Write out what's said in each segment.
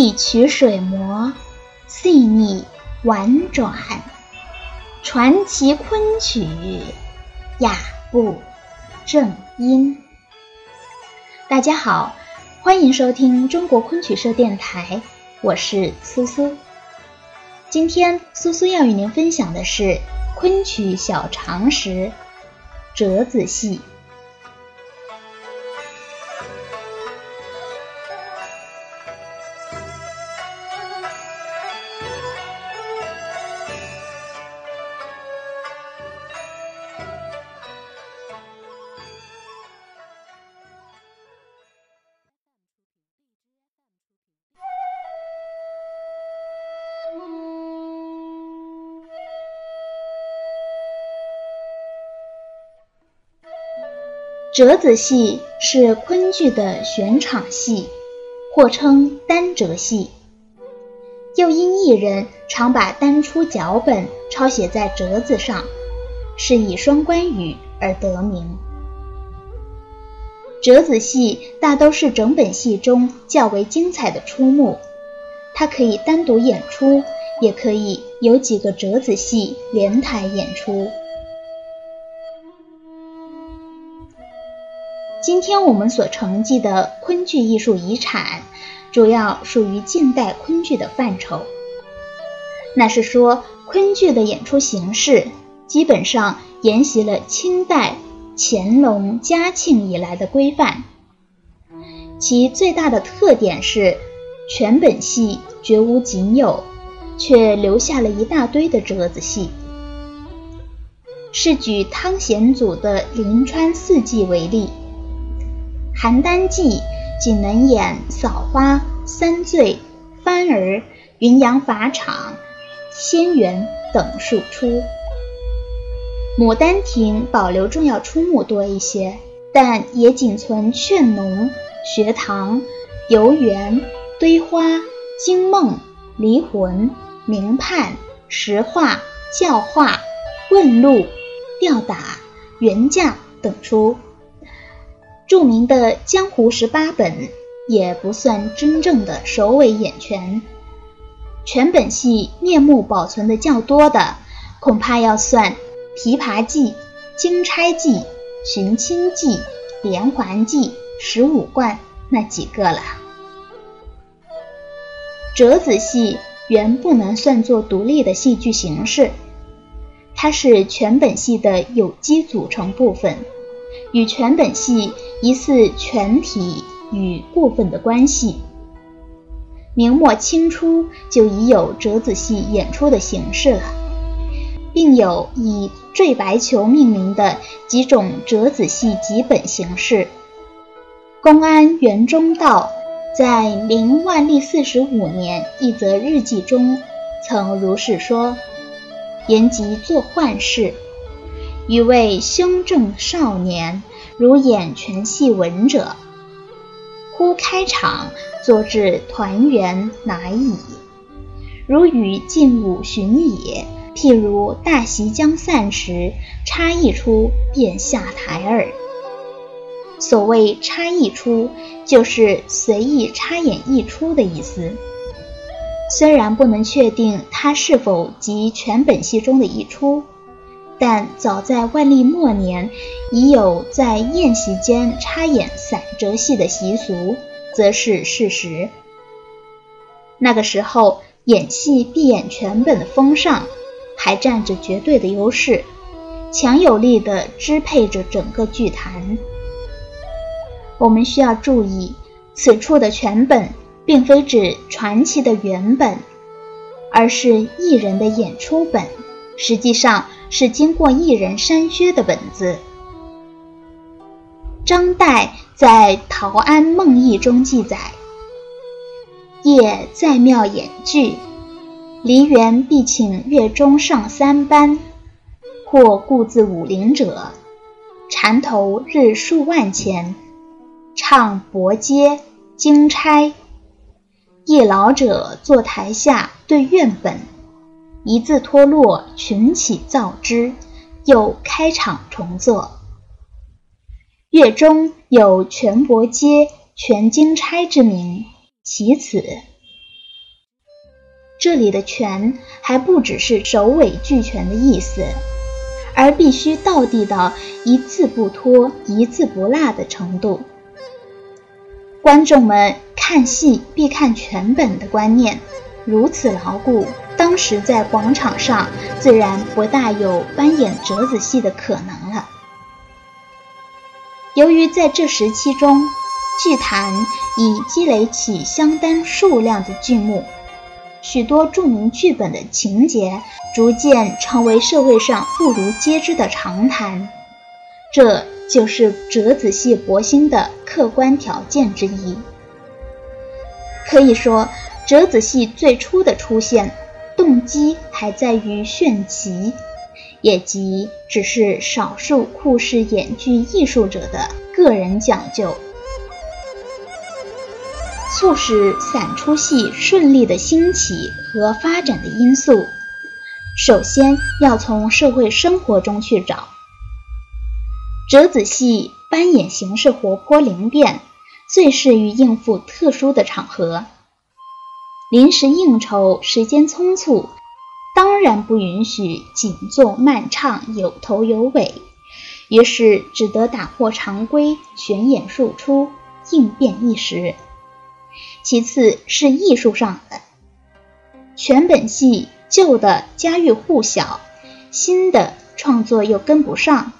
一曲水磨，细腻婉转，传奇昆曲，雅步正音。大家好，欢迎收听中国昆曲社电台，我是苏苏。今天苏苏要与您分享的是昆曲小常识《折子戏》。折子戏是昆剧的选场戏，或称单折戏。又因艺人常把单出脚本抄写在折子上，是以双关语而得名。折子戏大都是整本戏中较为精彩的出目，它可以单独演出，也可以有几个折子戏连台演出。今天我们所承继的昆剧艺术遗产，主要属于近代昆剧的范畴。那是说，昆剧的演出形式基本上沿袭了清代乾隆、嘉庆以来的规范。其最大的特点是，全本戏绝无仅有，却留下了一大堆的折子戏。是举汤显祖的《临川四季》为例。邯郸记仅能演扫花、三醉、幡儿、云阳法场、仙缘等数出。牡丹亭保留重要出目多一些，但也仅存劝农、学堂、游园、堆花、惊梦、离魂、明判、石化、教化、问路、吊打、原价等出。著名的江湖十八本也不算真正的首尾演全，全本戏面目保存的较多的，恐怕要算《琵琶记》《金钗记》《寻亲记》《连环记》《十五贯》那几个了。折子戏原不能算作独立的戏剧形式，它是全本戏的有机组成部分。与全本戏疑似全体与部分的关系。明末清初就已有折子戏演出的形式了，并有以《坠白球》命名的几种折子戏集本形式。公安袁中道在明万历四十五年一则日记中曾如是说：“言及做幻事。”与为胸正少年，如演全戏文者，忽开场坐至团圆乃矣。如与进武巡也，譬如大席将散时，插一出便下台耳。所谓插一出，就是随意插演一出的意思。虽然不能确定它是否即全本戏中的一出。但早在万历末年，已有在宴席间插演散折戏的习俗，则是事实。那个时候，演戏必演全本的风尚还占着绝对的优势，强有力地支配着整个剧坛。我们需要注意，此处的全本并非指传奇的原本，而是艺人的演出本。实际上。是经过一人删削的本子。张岱在《陶庵梦忆》中记载：“夜在庙演剧，梨园必请乐中上三班，或故自武陵者，缠头日数万钱，唱伯街、京钗。一老者坐台下对院本。”一字脱落，群起造之，又开场重作。乐中有全伯街、全经钗之名，其此这里的全还不只是首尾俱全的意思，而必须到地到一字不脱、一字不落的程度。观众们看戏必看全本的观念如此牢固，当时在广场上自然不大有扮演折子戏的可能了。由于在这时期中，剧坛已积累起相当数量的剧目。许多著名剧本的情节逐渐成为社会上妇孺皆知的常谈，这就是折子戏博兴的客观条件之一。可以说，折子戏最初的出现动机还在于炫奇，也即只是少数酷视演剧艺术者的个人讲究。促使散出戏顺利的兴起和发展的因素，首先要从社会生活中去找。折子戏扮演形式活泼灵便，最适于应付特殊的场合。临时应酬，时间匆促，当然不允许紧奏慢唱，有头有尾，于是只得打破常规，选演数出，应变一时。其次是艺术上的，全本戏旧的家喻户晓，新的创作又跟不上，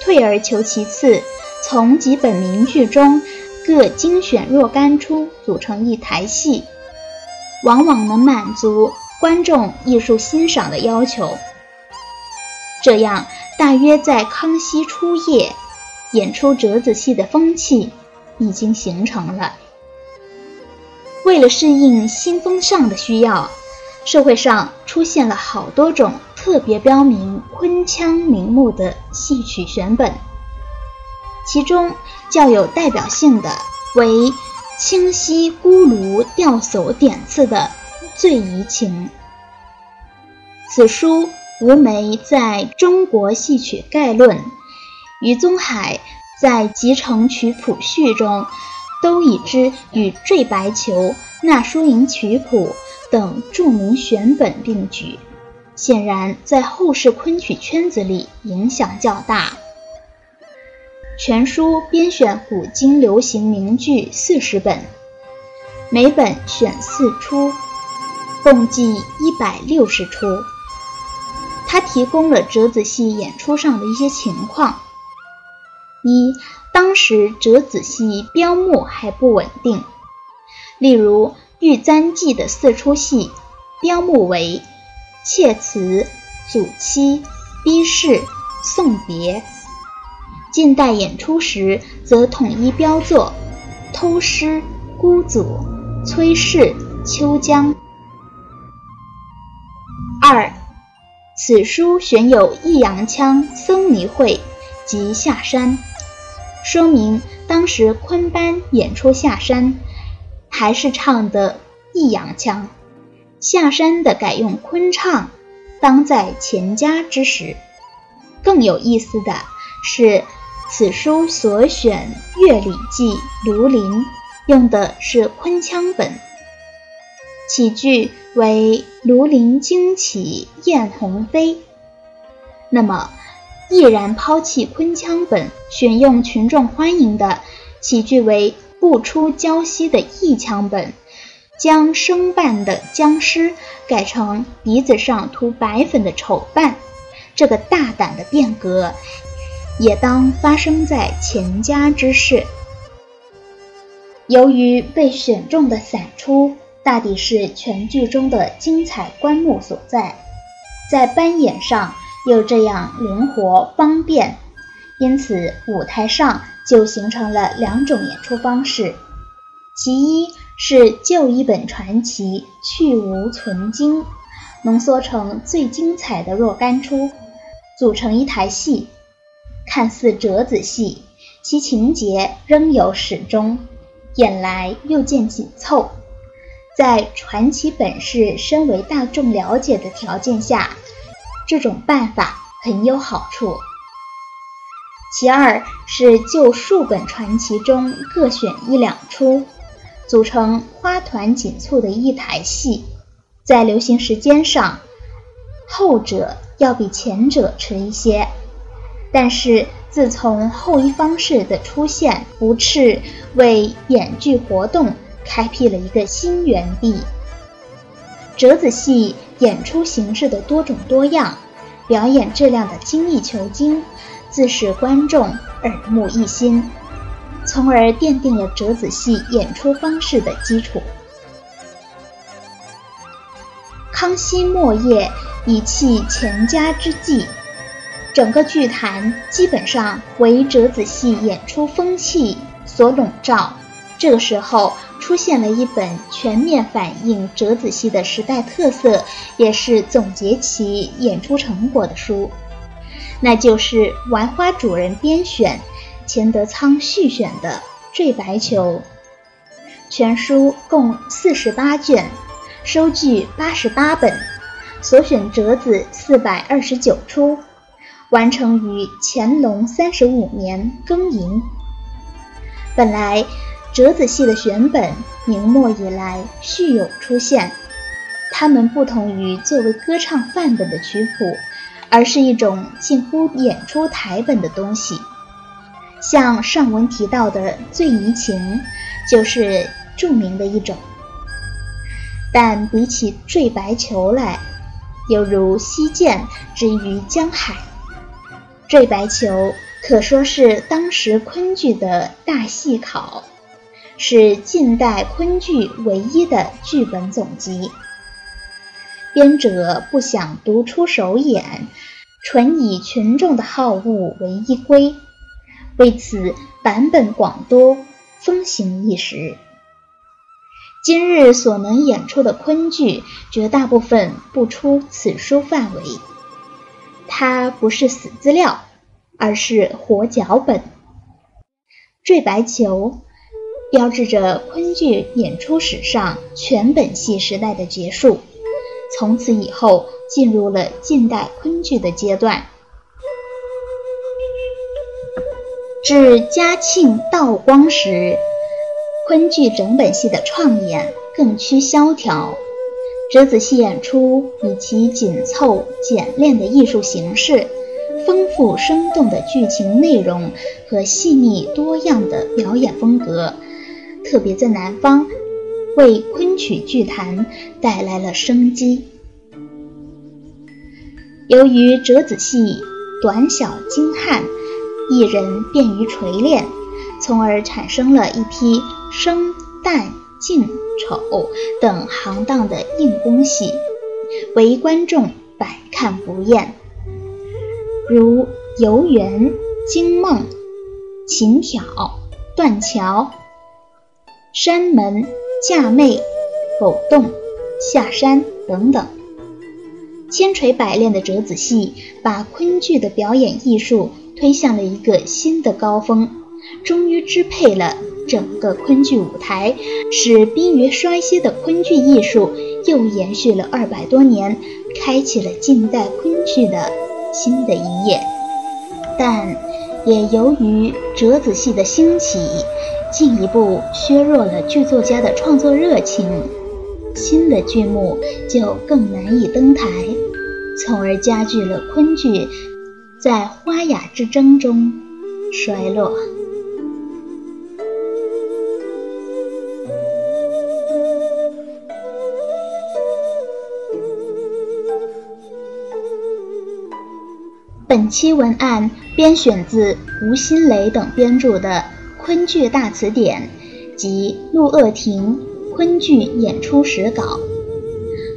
退而求其次，从几本名剧中各精选若干出，组成一台戏，往往能满足观众艺术欣赏的要求。这样，大约在康熙初叶，演出折子戏的风气已经形成了。为了适应新风尚的需要，社会上出现了好多种特别标明昆腔名目的戏曲选本，其中较有代表性的为《清溪孤庐吊叟点刺》的《醉怡情》。此书吴梅在中国戏曲概论，余宗海在集成曲谱序中。都已知与《坠白裘》《那输赢曲谱》等著名选本并举，显然在后世昆曲圈子里影响较大。全书编选古今流行名剧四十本，每本选四出，共计一百六十出。他提供了折子戏演出上的一些情况：一。当时折子戏标目还不稳定，例如《玉簪记》的四出戏标目为妾词、祖妻、逼事、送别。近代演出时则统一标作偷师、孤祖、崔氏、秋江。二，此书选有益阳腔僧尼会及下山。说明当时昆班演出下山，还是唱的益阳腔，下山的改用昆唱，当在钱家之时。更有意思的是，此书所选《乐礼记·庐陵》用的是昆腔本，起句为“庐陵惊起雁鸿飞”，那么。毅然抛弃昆腔本，选用群众欢迎的起句为“不出胶西”的弋腔本，将生扮的僵尸改成鼻子上涂白粉的丑扮，这个大胆的变革，也当发生在钱家之事。由于被选中的散出大抵是全剧中的精彩观目所在，在扮演上。又这样灵活方便，因此舞台上就形成了两种演出方式：其一是旧一本传奇去无存精，浓缩成最精彩的若干出，组成一台戏，看似折子戏，其情节仍有始终，演来又见紧凑，在传奇本事深为大众了解的条件下。这种办法很有好处。其二是就数本传奇中各选一两出，组成花团锦簇的一台戏，在流行时间上，后者要比前者迟一些。但是自从后一方式的出现，不啻为演剧活动开辟了一个新园地。折子戏演出形式的多种多样，表演质量的精益求精，自使观众耳目一新，从而奠定了折子戏演出方式的基础。康熙末叶以弃钱家之计，整个剧坛基本上为折子戏演出风气所笼罩。这个时候。出现了一本全面反映折子戏的时代特色，也是总结其演出成果的书，那就是玩花主人编选、钱德仓续选的《坠白球》。全书共四十八卷，收据八十八本，所选折子四百二十九出，完成于乾隆三十五年庚寅。本来。折子戏的选本，明末以来续有出现。它们不同于作为歌唱范本的曲谱，而是一种近乎演出台本的东西。像上文提到的《醉怡情》，就是著名的一种。但比起《坠白球》来，犹如西涧之于江海，《坠白球》可说是当时昆剧的大戏考。是近代昆剧唯一的剧本总集。编者不想独出手演，纯以群众的好恶为依归，为此版本广多，风行一时。今日所能演出的昆剧，绝大部分不出此书范围。它不是死资料，而是活脚本。《坠白球》。标志着昆剧演出史上全本戏时代的结束，从此以后进入了近代昆剧的阶段。至嘉庆、道光时，昆剧整本戏的创演更趋萧条，折子戏演出以其紧凑简练的艺术形式、丰富生动的剧情内容和细腻多样的表演风格。特别在南方，为昆曲剧坛带来了生机。由于折子戏短小精悍，艺人便于锤炼，从而产生了一批生、旦、净、丑等行当的硬功戏，为观众百看不厌。如游园、惊梦、琴挑、断桥。山门、架妹、狗洞、下山等等，千锤百炼的折子戏把昆剧的表演艺术推向了一个新的高峰，终于支配了整个昆剧舞台，使濒于衰歇的昆剧艺术又延续了二百多年，开启了近代昆剧的新的一页。但也由于折子戏的兴起。进一步削弱了剧作家的创作热情，新的剧目就更难以登台，从而加剧了昆剧在花雅之争中衰落。本期文案编选自吴新雷等编著的。昆剧大词典及陆鄂亭昆剧演出史稿，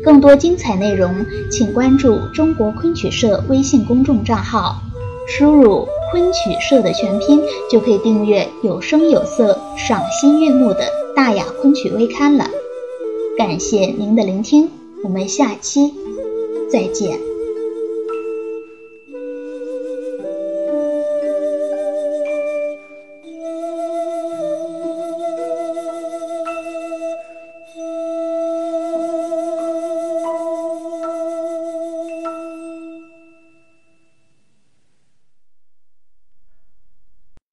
更多精彩内容，请关注中国昆曲社微信公众账号，输入“昆曲社”的全拼，就可以订阅有声有色、赏心悦目的大雅昆曲微刊了。感谢您的聆听，我们下期再见。